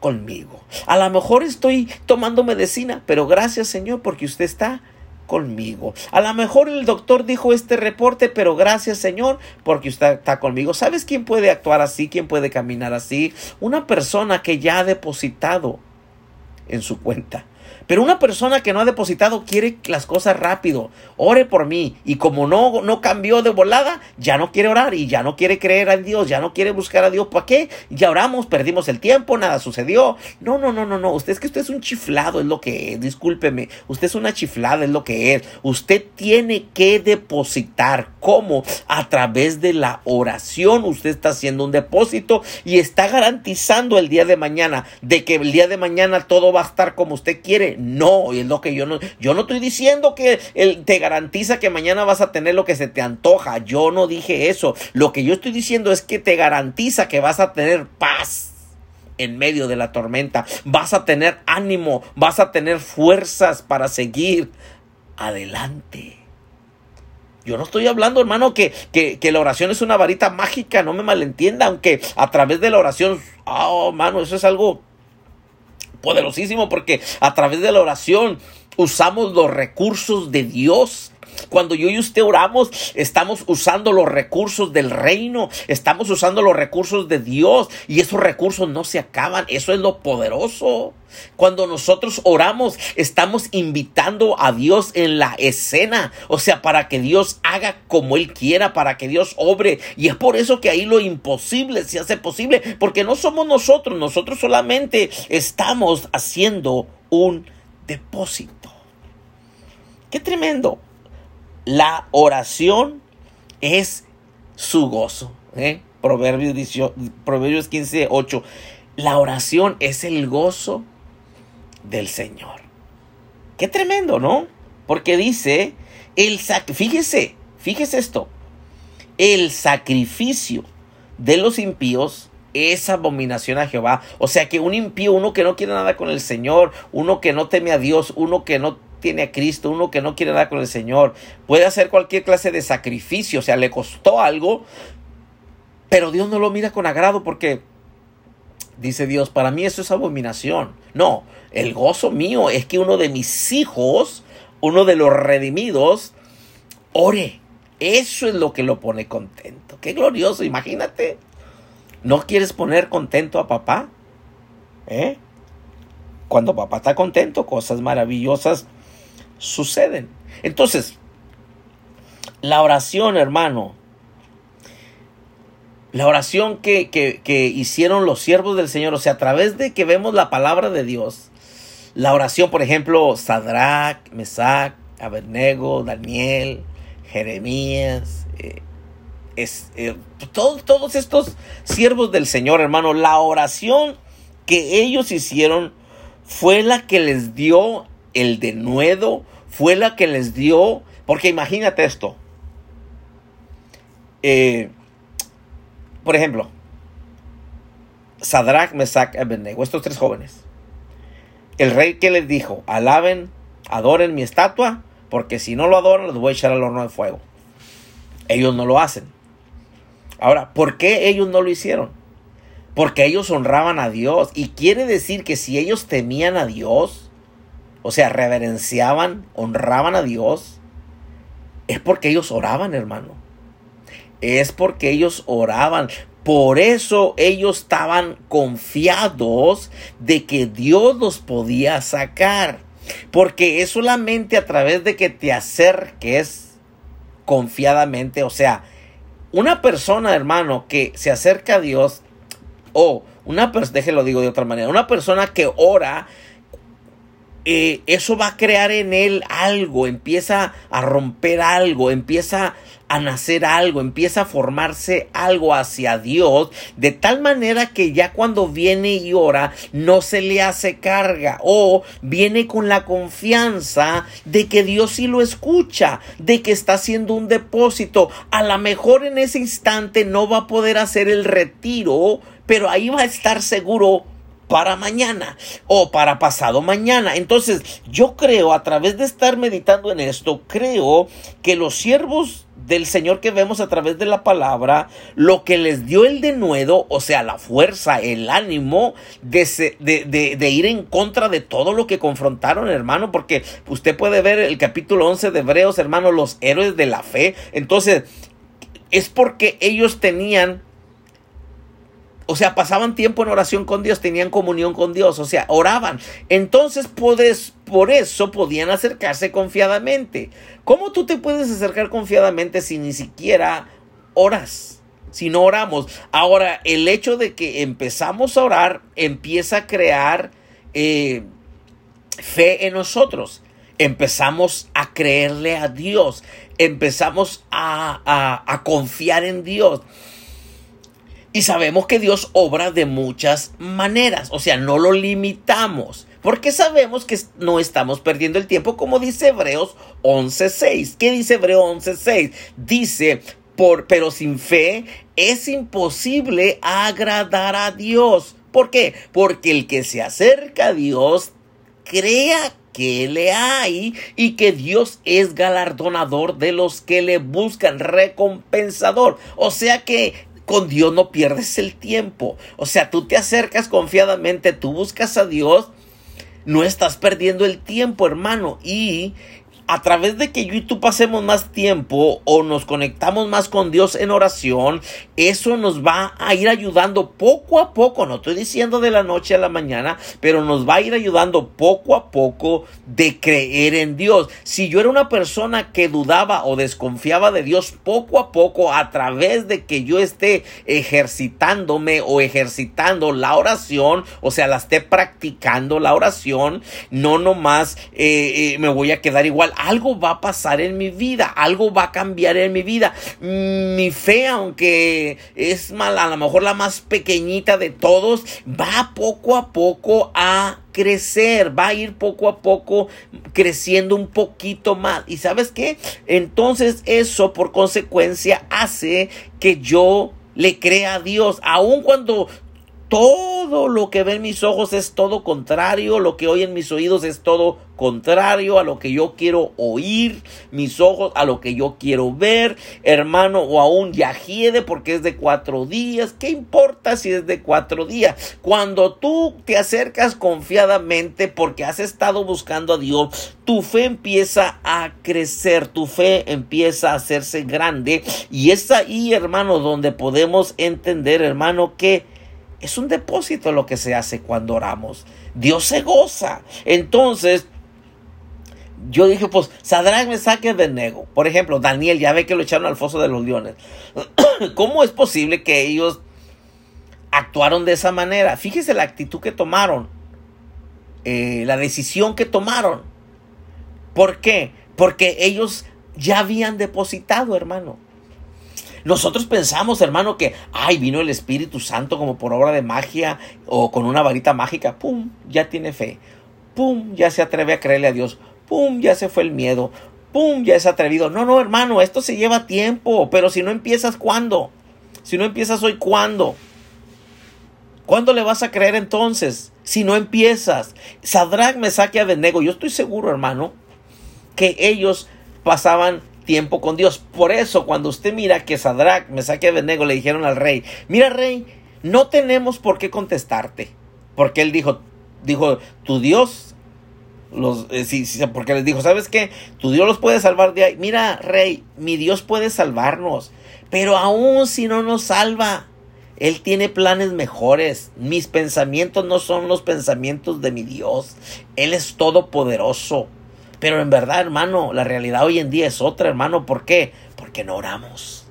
conmigo. A lo mejor estoy tomando medicina, pero gracias Señor porque usted está conmigo. A lo mejor el doctor dijo este reporte, pero gracias Señor porque usted está conmigo. ¿Sabes quién puede actuar así? ¿Quién puede caminar así? Una persona que ya ha depositado en su cuenta. Pero una persona que no ha depositado quiere las cosas rápido. Ore por mí. Y como no, no cambió de volada, ya no quiere orar y ya no quiere creer en Dios, ya no quiere buscar a Dios. ¿Para qué? Ya oramos, perdimos el tiempo, nada sucedió. No, no, no, no, no. Usted es que usted es un chiflado, es lo que es. Discúlpeme. Usted es una chiflada, es lo que es. Usted tiene que depositar cómo a través de la oración usted está haciendo un depósito y está garantizando el día de mañana de que el día de mañana todo va a estar como usted quiere. No, es lo que yo no, yo no estoy diciendo que él te garantiza que mañana vas a tener lo que se te antoja. Yo no dije eso. Lo que yo estoy diciendo es que te garantiza que vas a tener paz en medio de la tormenta. Vas a tener ánimo, vas a tener fuerzas para seguir adelante. Yo no estoy hablando, hermano, que, que, la oración es una varita mágica, no me malentienda, aunque a través de la oración, oh, hermano, eso es algo poderosísimo, porque a través de la oración usamos los recursos de Dios cuando yo y usted oramos, estamos usando los recursos del reino, estamos usando los recursos de Dios y esos recursos no se acaban. Eso es lo poderoso. Cuando nosotros oramos, estamos invitando a Dios en la escena, o sea, para que Dios haga como Él quiera, para que Dios obre. Y es por eso que ahí lo imposible se hace posible, porque no somos nosotros, nosotros solamente estamos haciendo un depósito. Qué tremendo. La oración es su gozo. ¿eh? Proverbios, Proverbios 15, 8. La oración es el gozo del Señor. Qué tremendo, ¿no? Porque dice, el fíjese, fíjese esto, el sacrificio de los impíos es abominación a Jehová. O sea que un impío, uno que no quiere nada con el Señor, uno que no teme a Dios, uno que no tiene a Cristo, uno que no quiere nada con el Señor, puede hacer cualquier clase de sacrificio, o sea, le costó algo, pero Dios no lo mira con agrado porque dice Dios, para mí eso es abominación. No, el gozo mío es que uno de mis hijos, uno de los redimidos, ore. Eso es lo que lo pone contento. Qué glorioso, imagínate. ¿No quieres poner contento a papá? ¿Eh? Cuando papá está contento, cosas maravillosas suceden. Entonces, la oración, hermano, la oración que, que, hicieron los siervos del Señor, o sea, a través de que vemos la palabra de Dios, la oración, por ejemplo, Sadrach, Mesach, Abednego, Daniel, Jeremías, eh, es, eh, todos estos siervos del Señor, hermano, la oración que ellos hicieron fue la que les dio el denuedo, fue la que les dio, porque imagínate esto. Eh, por ejemplo, Sadrach, Mesach, Abednego, estos tres jóvenes. El rey que les dijo, alaben, adoren mi estatua, porque si no lo adoran, los voy a echar al horno de fuego. Ellos no lo hacen. Ahora, ¿por qué ellos no lo hicieron? Porque ellos honraban a Dios. Y quiere decir que si ellos temían a Dios, o sea, reverenciaban, honraban a Dios, es porque ellos oraban, hermano. Es porque ellos oraban. Por eso ellos estaban confiados de que Dios los podía sacar. Porque es solamente a través de que te acerques confiadamente. O sea, una persona, hermano, que se acerca a Dios, o una persona, déjelo digo de otra manera, una persona que ora eh, eso va a crear en él algo, empieza a romper algo, empieza a nacer algo, empieza a formarse algo hacia Dios, de tal manera que ya cuando viene y ora no se le hace carga o viene con la confianza de que Dios sí lo escucha, de que está haciendo un depósito. A lo mejor en ese instante no va a poder hacer el retiro, pero ahí va a estar seguro para mañana o para pasado mañana. Entonces, yo creo, a través de estar meditando en esto, creo que los siervos del Señor que vemos a través de la palabra, lo que les dio el denuedo, o sea, la fuerza, el ánimo de, de, de, ir en contra de todo lo que confrontaron, hermano, porque usted puede ver el capítulo 11 de Hebreos, hermano, los héroes de la fe. Entonces, es porque ellos tenían o sea, pasaban tiempo en oración con Dios, tenían comunión con Dios, o sea, oraban. Entonces, por eso podían acercarse confiadamente. ¿Cómo tú te puedes acercar confiadamente si ni siquiera oras? Si no oramos. Ahora, el hecho de que empezamos a orar empieza a crear eh, fe en nosotros empezamos a creerle a Dios. empezamos a, a confiar en Dios. Y sabemos que Dios obra de muchas maneras, o sea, no lo limitamos, porque sabemos que no estamos perdiendo el tiempo, como dice Hebreos 11.6. ¿Qué dice Hebreos 11.6? Dice, por, pero sin fe es imposible agradar a Dios. ¿Por qué? Porque el que se acerca a Dios crea que le hay y que Dios es galardonador de los que le buscan, recompensador. O sea que con Dios no pierdes el tiempo. O sea, tú te acercas confiadamente, tú buscas a Dios, no estás perdiendo el tiempo, hermano. Y a través de que yo y tú pasemos más tiempo o nos conectamos más con Dios en oración, eso nos va a ir ayudando poco a poco, no estoy diciendo de la noche a la mañana, pero nos va a ir ayudando poco a poco de creer en Dios. Si yo era una persona que dudaba o desconfiaba de Dios poco a poco a través de que yo esté ejercitándome o ejercitando la oración, o sea, la esté practicando la oración, no nomás eh, eh, me voy a quedar igual algo va a pasar en mi vida, algo va a cambiar en mi vida. Mi fe, aunque es mal, a lo mejor la más pequeñita de todos, va poco a poco a crecer, va a ir poco a poco creciendo un poquito más. ¿Y sabes qué? Entonces eso por consecuencia hace que yo le crea a Dios, aun cuando todo lo que ven mis ojos es todo contrario, lo que oyen mis oídos es todo contrario a lo que yo quiero oír, mis ojos a lo que yo quiero ver, hermano, o aún yajiede porque es de cuatro días, ¿qué importa si es de cuatro días? Cuando tú te acercas confiadamente porque has estado buscando a Dios, tu fe empieza a crecer, tu fe empieza a hacerse grande. Y es ahí, hermano, donde podemos entender, hermano, que es un depósito lo que se hace cuando oramos. Dios se goza. Entonces, yo dije, pues, Sadrach me saque de nego. Por ejemplo, Daniel, ya ve que lo echaron al foso de los leones. ¿Cómo es posible que ellos actuaron de esa manera? Fíjese la actitud que tomaron. Eh, la decisión que tomaron. ¿Por qué? Porque ellos ya habían depositado, hermano. Nosotros pensamos, hermano, que, ay, vino el Espíritu Santo como por obra de magia o con una varita mágica, pum, ya tiene fe, pum, ya se atreve a creerle a Dios, pum, ya se fue el miedo, pum, ya es atrevido. No, no, hermano, esto se lleva tiempo, pero si no empiezas, ¿cuándo? Si no empiezas hoy, ¿cuándo? ¿Cuándo le vas a creer entonces? Si no empiezas. Sadrach, me saque a Benego. Yo estoy seguro, hermano, que ellos pasaban tiempo con Dios. Por eso, cuando usted mira que Sadrach, me saque de nego, le dijeron al rey, mira rey, no tenemos por qué contestarte. Porque él dijo, dijo, tu Dios, los, eh, porque les dijo, ¿sabes qué? Tu Dios los puede salvar de ahí. Mira, rey, mi Dios puede salvarnos. Pero aún si no nos salva, Él tiene planes mejores. Mis pensamientos no son los pensamientos de mi Dios. Él es todopoderoso. Pero en verdad, hermano, la realidad hoy en día es otra, hermano. ¿Por qué? Porque no oramos.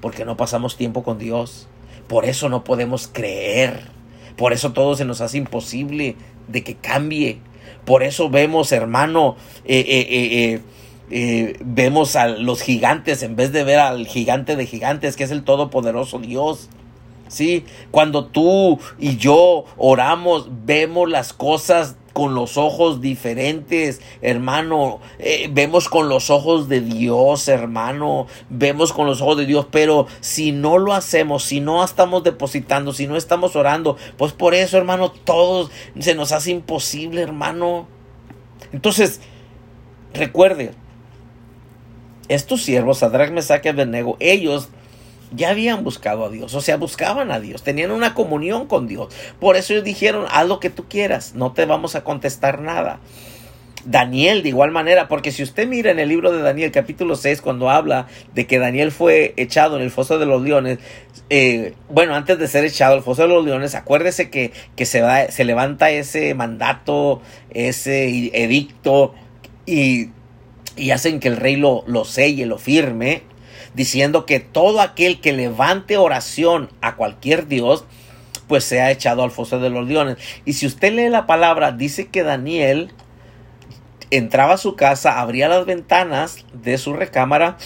Porque no pasamos tiempo con Dios. Por eso no podemos creer. Por eso todo se nos hace imposible de que cambie. Por eso vemos, hermano, eh, eh, eh, vemos a los gigantes en vez de ver al gigante de gigantes, que es el todopoderoso Dios. Sí, cuando tú y yo oramos, vemos las cosas con los ojos diferentes, hermano. Eh, vemos con los ojos de Dios, hermano. Vemos con los ojos de Dios, pero si no lo hacemos, si no estamos depositando, si no estamos orando, pues por eso, hermano, todo se nos hace imposible, hermano. Entonces, recuerde, estos siervos, Sadrach, Mesach y Abednego, ellos ya habían buscado a Dios, o sea, buscaban a Dios, tenían una comunión con Dios. Por eso ellos dijeron, haz lo que tú quieras, no te vamos a contestar nada. Daniel de igual manera, porque si usted mira en el libro de Daniel capítulo 6, cuando habla de que Daniel fue echado en el foso de los leones, eh, bueno, antes de ser echado al foso de los leones, acuérdese que, que se, va, se levanta ese mandato, ese edicto y, y hacen que el rey lo, lo selle, lo firme diciendo que todo aquel que levante oración a cualquier Dios, pues se ha echado al foso de los leones. Y si usted lee la palabra, dice que Daniel entraba a su casa, abría las ventanas de su recámara,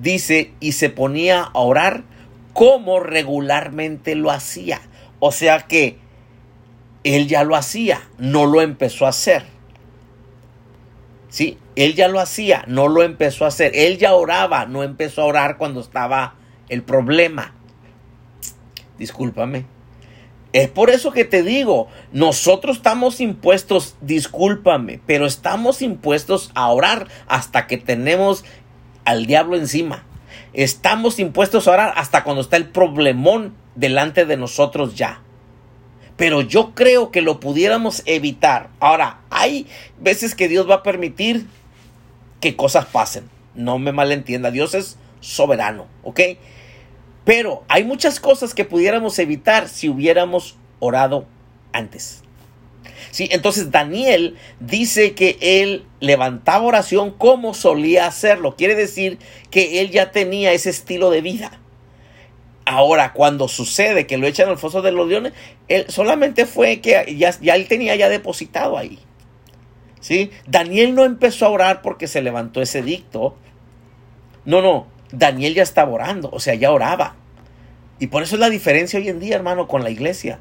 dice, y se ponía a orar como regularmente lo hacía. O sea que él ya lo hacía, no lo empezó a hacer. Sí, él ya lo hacía, no lo empezó a hacer. Él ya oraba, no empezó a orar cuando estaba el problema. Discúlpame. Es por eso que te digo, nosotros estamos impuestos, discúlpame, pero estamos impuestos a orar hasta que tenemos al diablo encima. Estamos impuestos a orar hasta cuando está el problemón delante de nosotros ya. Pero yo creo que lo pudiéramos evitar. Ahora, hay veces que Dios va a permitir que cosas pasen. No me malentienda, Dios es soberano, ¿ok? Pero hay muchas cosas que pudiéramos evitar si hubiéramos orado antes. Sí, entonces Daniel dice que él levantaba oración como solía hacerlo. Quiere decir que él ya tenía ese estilo de vida. Ahora, cuando sucede que lo echan al foso de los leones, él solamente fue que ya, ya él tenía ya depositado ahí. ¿Sí? Daniel no empezó a orar porque se levantó ese dicto. No, no. Daniel ya estaba orando, o sea, ya oraba. Y por eso es la diferencia hoy en día, hermano, con la iglesia.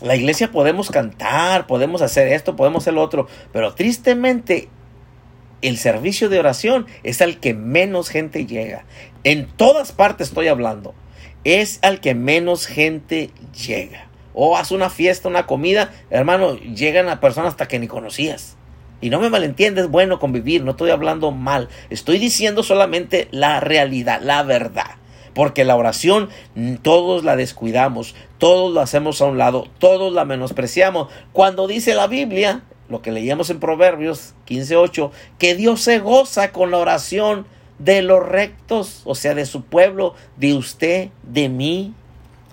La iglesia podemos cantar, podemos hacer esto, podemos hacer lo otro, pero tristemente el servicio de oración es al que menos gente llega. En todas partes estoy hablando. Es al que menos gente llega. O haz una fiesta, una comida, hermano, llegan a personas hasta que ni conocías. Y no me malentiendes, bueno convivir, no estoy hablando mal. Estoy diciendo solamente la realidad, la verdad. Porque la oración todos la descuidamos, todos la hacemos a un lado, todos la menospreciamos. Cuando dice la Biblia, lo que leíamos en Proverbios 15.8, que Dios se goza con la oración de los rectos, o sea, de su pueblo, de usted, de mí.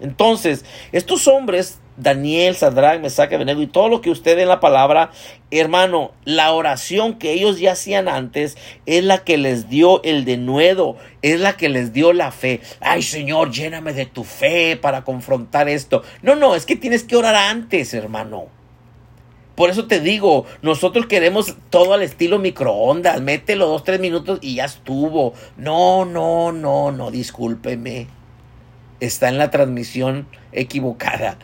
Entonces, estos hombres Daniel, Sadrach, Mesaque, Benego y todo lo que usted en la palabra, hermano, la oración que ellos ya hacían antes es la que les dio el denuedo, es la que les dio la fe. Ay, Señor, lléname de tu fe para confrontar esto. No, no, es que tienes que orar antes, hermano. Por eso te digo, nosotros queremos todo al estilo microondas. Mételo dos, tres minutos y ya estuvo. No, no, no, no, discúlpeme. Está en la transmisión equivocada.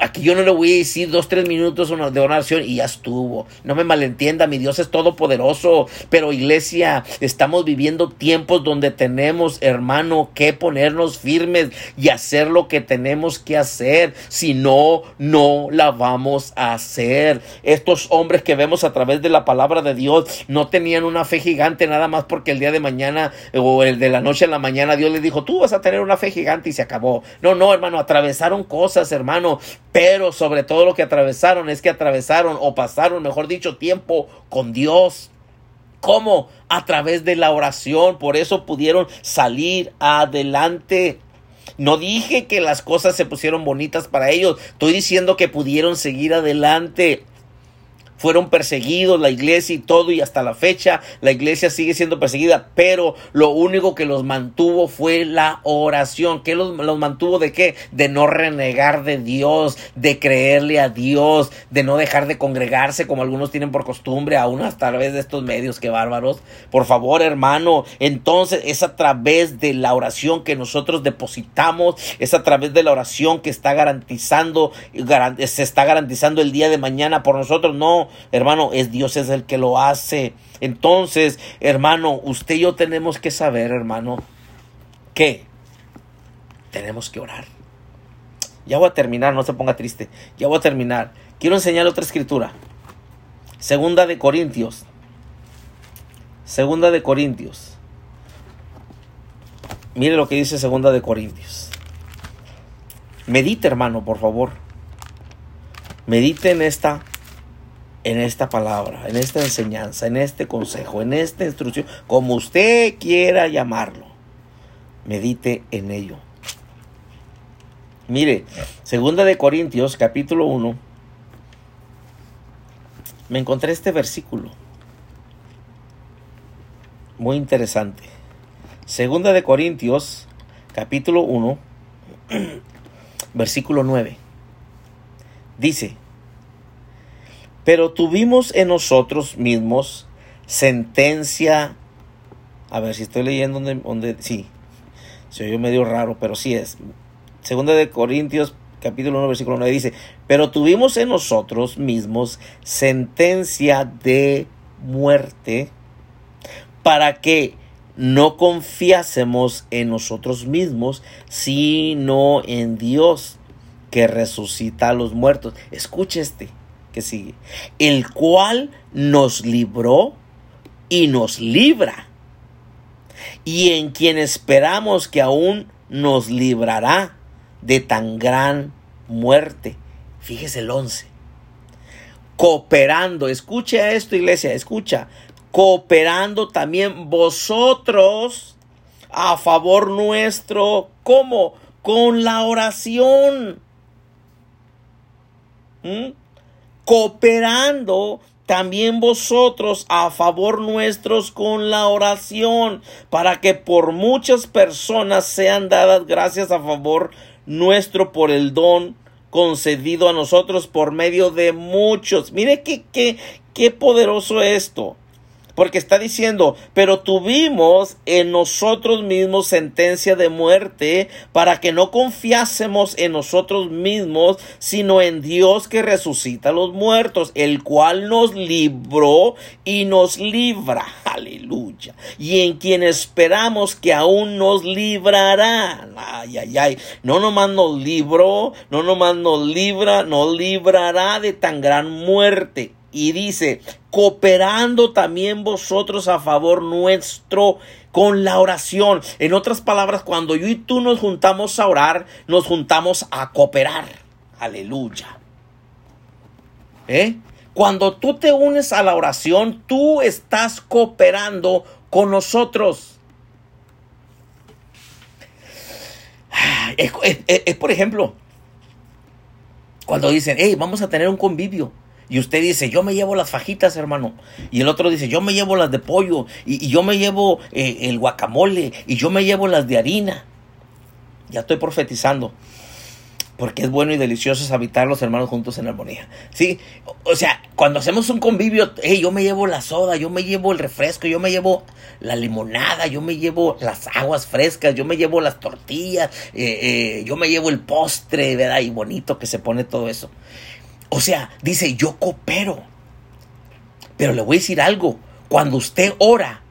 Aquí yo no le voy a decir dos, tres minutos de oración y ya estuvo. No me malentienda, mi Dios es todopoderoso. Pero iglesia, estamos viviendo tiempos donde tenemos, hermano, que ponernos firmes y hacer lo que tenemos que hacer. Si no, no la vamos a hacer. Estos hombres que vemos a través de la palabra de Dios no tenían una fe gigante nada más porque el día de mañana o el de la noche a la mañana Dios les dijo, tú vas a tener una fe gigante y se acabó. No, no, hermano, atravesaron cosas, hermano pero sobre todo lo que atravesaron es que atravesaron o pasaron, mejor dicho, tiempo con Dios. ¿Cómo? A través de la oración. Por eso pudieron salir adelante. No dije que las cosas se pusieron bonitas para ellos. Estoy diciendo que pudieron seguir adelante fueron perseguidos, la iglesia y todo, y hasta la fecha la iglesia sigue siendo perseguida, pero lo único que los mantuvo fue la oración. ¿Qué los, mantuvo de qué? De no renegar de Dios, de creerle a Dios, de no dejar de congregarse como algunos tienen por costumbre, aún a través de estos medios, que bárbaros. Por favor, hermano, entonces es a través de la oración que nosotros depositamos, es a través de la oración que está garantizando, se está garantizando el día de mañana por nosotros. No, hermano, es Dios es el que lo hace. Entonces, hermano, usted y yo tenemos que saber, hermano, que tenemos que orar. Ya voy a terminar, no se ponga triste. Ya voy a terminar. Quiero enseñar otra escritura. Segunda de Corintios. Segunda de Corintios. Mire lo que dice Segunda de Corintios. Medite, hermano, por favor. Medite en esta en esta palabra, en esta enseñanza, en este consejo, en esta instrucción, como usted quiera llamarlo. Medite en ello. Mire, segunda de Corintios, capítulo 1, me encontré este versículo. Muy interesante. Segunda de Corintios, capítulo 1, versículo 9. Dice, Pero tuvimos en nosotros mismos sentencia. A ver si estoy leyendo donde, donde sí. Se oyó medio raro, pero sí es. Segunda de Corintios, capítulo 1, versículo 9 dice: Pero tuvimos en nosotros mismos sentencia de muerte para que no confiásemos en nosotros mismos, sino en Dios que resucita a los muertos. Escuche este que sigue. El cual nos libró y nos libra. Y en quien esperamos que aún nos librará de tan gran muerte. Fíjese el 11. Cooperando, escucha esto iglesia, escucha, cooperando también vosotros a favor nuestro, ¿cómo? Con la oración. ¿Mm? Cooperando también vosotros a favor nuestros con la oración, para que por muchas personas sean dadas gracias a favor nuestro por el don concedido a nosotros por medio de muchos. Mire qué, qué, qué poderoso esto. Porque está diciendo, pero tuvimos en nosotros mismos sentencia de muerte para que no confiásemos en nosotros mismos, sino en Dios que resucita a los muertos, el cual nos libró y nos libra. Aleluya. Y en quien esperamos que aún nos librará. Ay, ay, ay. No nomás nos libró, no nomás nos libra, nos librará de tan gran muerte y dice, cooperando también vosotros a favor nuestro con la oración. En otras palabras, cuando yo y tú nos juntamos a orar, nos juntamos a cooperar. Aleluya. ¿Eh? Cuando tú te unes a la oración, tú estás cooperando con nosotros. Es, por ejemplo, cuando dicen, hey, vamos a tener un convivio. Y usted dice, yo me llevo las fajitas, hermano. Y el otro dice, yo me llevo las de pollo. Y, yo me llevo eh, el guacamole. Y yo me llevo las de harina. Ya estoy profetizando. Porque es bueno y delicioso habitar los hermanos juntos en armonía. Sí, o sea, cuando hacemos un convivio, hey, yo me llevo la soda, yo me llevo el refresco, yo me llevo la limonada, yo me llevo las aguas frescas, yo me llevo las tortillas, eh, eh, yo me llevo el postre, ¿verdad? Y bonito que se pone todo eso. O sea, dice, yo coopero. Pero le voy a decir algo, cuando usted ora,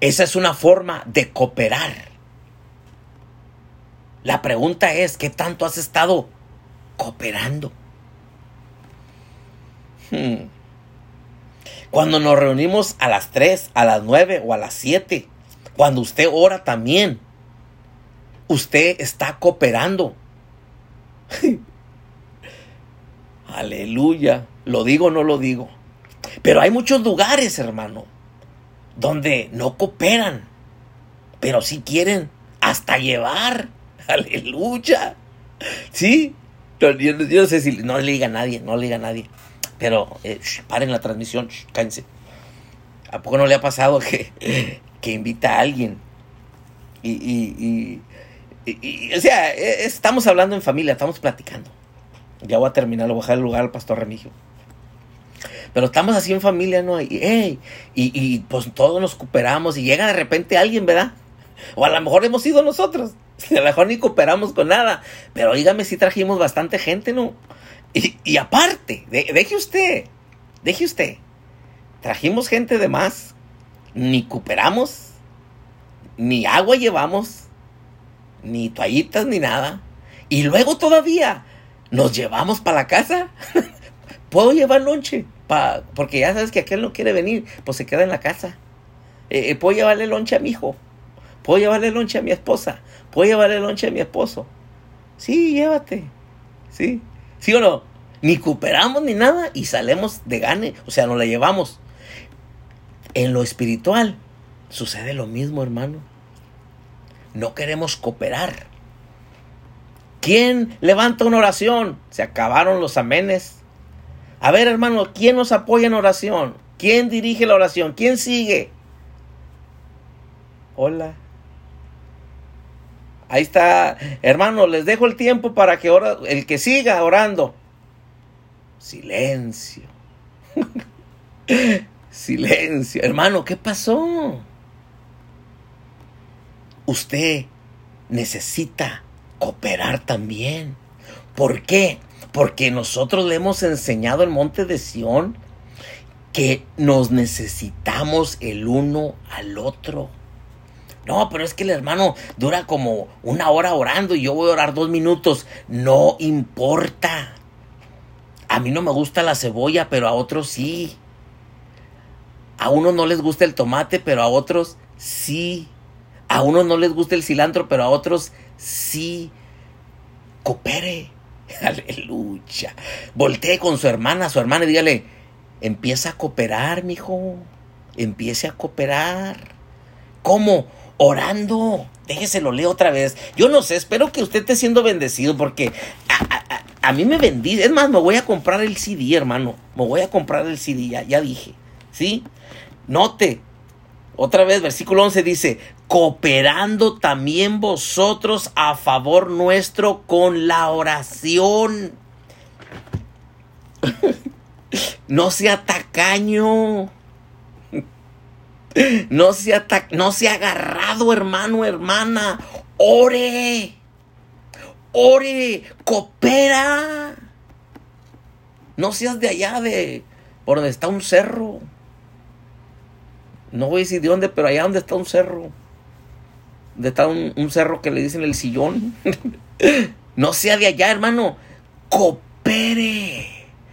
esa es una forma de cooperar. La pregunta es, ¿qué tanto has estado cooperando? Hmm. Cuando nos reunimos a las 3, a las 9 o a las 7, cuando usted ora también, usted está cooperando. Aleluya. ¿Lo digo o no lo digo? Pero hay muchos lugares, hermano, donde no cooperan, pero sí quieren hasta llevar. Aleluya. ¿Sí? Yo, no sé si no le diga a nadie, no le diga a nadie. Pero eh, paren la transmisión, cállense. ¿A poco no le ha pasado que, que invita a alguien? Y, y, y, o sea, e, estamos hablando en familia, estamos platicando. Ya voy a terminar, lo voy a dejar el lugar al pastor Remigio. Pero estamos así en familia, ¿no? Y, y, y, pues todos nos cooperamos y llega de repente alguien, ¿verdad? O a lo mejor hemos sido nosotros. A lo mejor ni cooperamos con nada. Pero dígame si trajimos bastante gente, ¿no? Y, y aparte, deje usted, deje usted. Trajimos gente de más. Ni cooperamos. Ni agua llevamos. Ni toallitas, ni nada. Y luego todavía ¿Nos llevamos para la casa? ¿Puedo llevar lonche? Pa, porque ya sabes que aquel no quiere venir, pues se queda en la casa. Eh, eh, ¿Puedo llevarle lonche a mi hijo? ¿Puedo llevarle lonche a mi esposa? ¿Puedo llevarle lonche a mi esposo? Sí, llévate. ¿Sí? ¿Sí o no? Ni cooperamos ni nada y salemos de gane. O sea, nos la llevamos. En lo espiritual sucede lo mismo, hermano. No queremos cooperar. ¿Quién levanta una oración? Se acabaron los amenes. A ver, hermano, ¿quién nos apoya en oración? ¿Quién dirige la oración? ¿Quién sigue? Hola. Ahí está, hermano, les dejo el tiempo para que ora, el que siga orando. Silencio. Silencio. Hermano, ¿qué pasó? Usted necesita cooperar también. ¿Por qué? Porque nosotros le hemos enseñado el monte de Sión que nos necesitamos el uno al otro. No, pero es que el hermano dura como una hora orando y yo voy a orar dos minutos. No importa. A mí no me gusta la cebolla, pero a otros sí. A unos no les gusta el tomate, pero a otros sí. A unos no les gusta el cilantro, pero a otros sí. Coopere. Aleluya. Voltee con su hermana, su hermana y dígale, empieza a cooperar, mijo. Empiece a cooperar. ¿Cómo? Orando. Déjese lo leo otra vez. Yo no sé, espero que usted esté siendo bendecido porque a, mí me bendice. Es más, me voy a comprar el CD, hermano. Me voy a comprar el CD, ya, ya dije. ¿Sí? Note, otra vez, versículo 11 dice, cooperando también vosotros a favor nuestro con la oración. no sea tacaño. No sea, no sea agarrado, hermano, hermana. Ore. Ore. Coopera. No seas de allá de por donde está un cerro. No voy a decir de dónde, pero allá donde está un cerro. Donde está un, cerro que le dicen el sillón. no sea de allá, hermano. Coopere.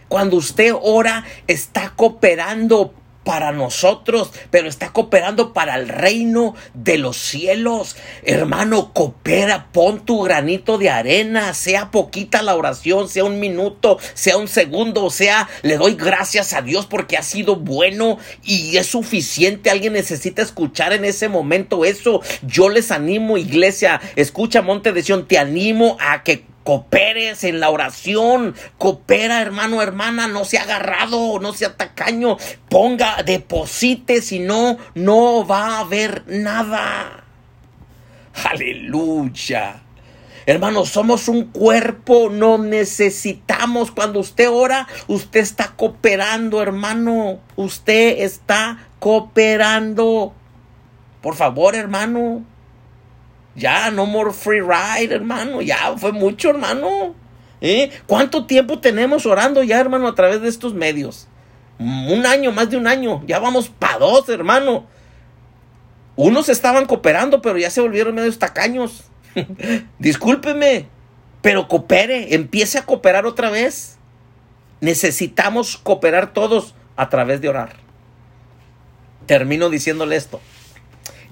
Cuando usted ora, está cooperando para nosotros, pero está cooperando para el reino de los cielos. Hermano, coopera, pon tu granito de arena, sea poquita la oración, sea un minuto, sea un segundo, sea, le doy gracias a Dios porque ha sido bueno y es suficiente. Alguien necesita escuchar en ese momento eso. Yo les animo, iglesia, escucha Monte de Sion, te animo a que Cooperes en la oración. Coopera, hermano, hermana. No sea agarrado, no sea tacaño. Ponga, deposite, si no, no va a haber nada. Aleluya. Hermano, somos un cuerpo, no necesitamos. Cuando usted ora, usted está cooperando, hermano. Usted está cooperando. Por favor, hermano. Ya, no more free ride, hermano. Ya fue mucho, hermano. ¿Eh? ¿Cuánto tiempo tenemos orando ya, hermano, a través de estos medios? Un año, más de un año. Ya vamos para dos, hermano. Unos estaban cooperando, pero ya se volvieron medio tacaños. Discúlpeme, pero coopere, empiece a cooperar otra vez. Necesitamos cooperar todos a través de orar. Termino diciéndole esto.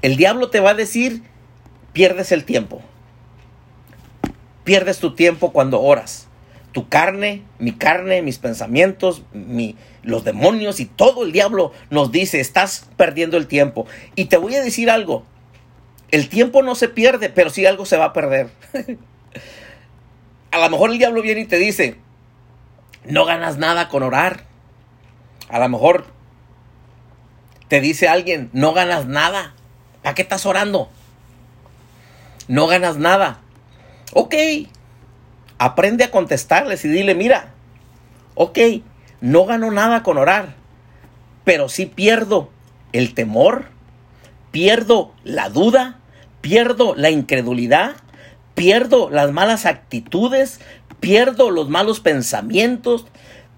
El diablo te va a decir pierdes el tiempo. Pierdes tu tiempo cuando oras. Tu carne, mi carne, mis pensamientos, mi, los demonios y todo el diablo nos dice, estás perdiendo el tiempo. Y te voy a decir algo, el tiempo no se pierde, pero sí algo se va a perder. a lo mejor el diablo viene y te dice, no ganas nada con orar. A lo mejor te dice alguien, no ganas nada. ¿Para qué estás orando? No ganas nada. Ok, aprende a contestarles y dile, mira, ok, no gano nada con orar, pero sí pierdo el temor, pierdo la duda, pierdo la incredulidad, pierdo las malas actitudes, pierdo los malos pensamientos,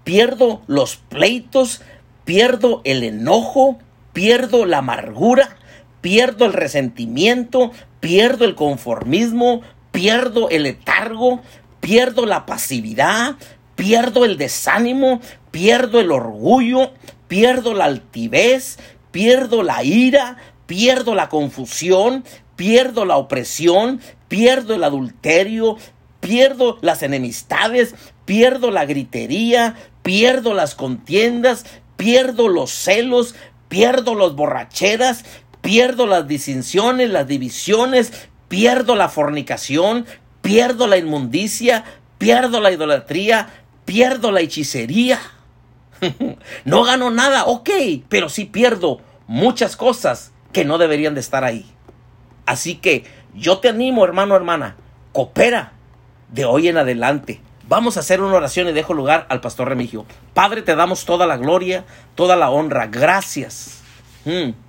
pierdo los pleitos, pierdo el enojo, pierdo la amargura, pierdo el resentimiento, pierdo el conformismo, pierdo el letargo, pierdo la pasividad, pierdo el desánimo, pierdo el orgullo, pierdo la altivez, pierdo la ira, pierdo la confusión, pierdo la opresión, pierdo el adulterio, pierdo las enemistades, pierdo la gritería, pierdo las contiendas, pierdo los celos, pierdo las borracheras, pierdo las distinciones, las divisiones, pierdo la fornicación, pierdo la inmundicia, pierdo la idolatría, pierdo la hechicería. no gano nada, ok, pero sí pierdo muchas cosas que no deberían de estar ahí. Así que yo te animo, hermano, hermana, coopera de hoy en adelante. Vamos a hacer una oración y dejo lugar al pastor Remigio. Padre, te damos toda la gloria, toda la honra. Gracias. Mm.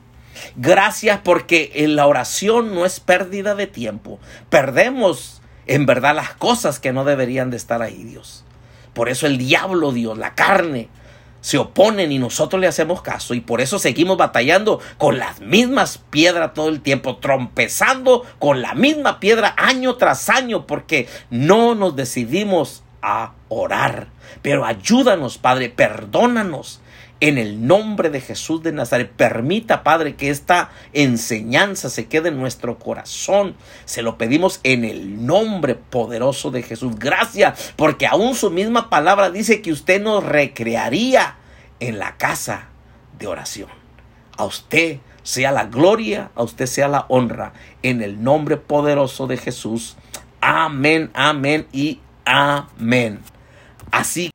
Gracias porque en la oración no es pérdida de tiempo. Perdemos en verdad las cosas que no deberían de estar ahí, Dios. Por eso el diablo, Dios, la carne, se oponen y nosotros le hacemos caso y por eso seguimos batallando con las mismas piedras todo el tiempo, trompezando con la misma piedra año tras año porque no nos decidimos a orar. Pero ayúdanos, Padre, perdónanos en el nombre de Jesús de Nazaret. Permita, Padre, que esta enseñanza se quede en nuestro corazón. Se lo pedimos en el nombre poderoso de Jesús. Gracias, porque aún su misma palabra dice que usted nos recrearía en la casa de oración. A usted sea la gloria, a usted sea la honra, en el nombre poderoso de Jesús. Amén, amén y amén. Así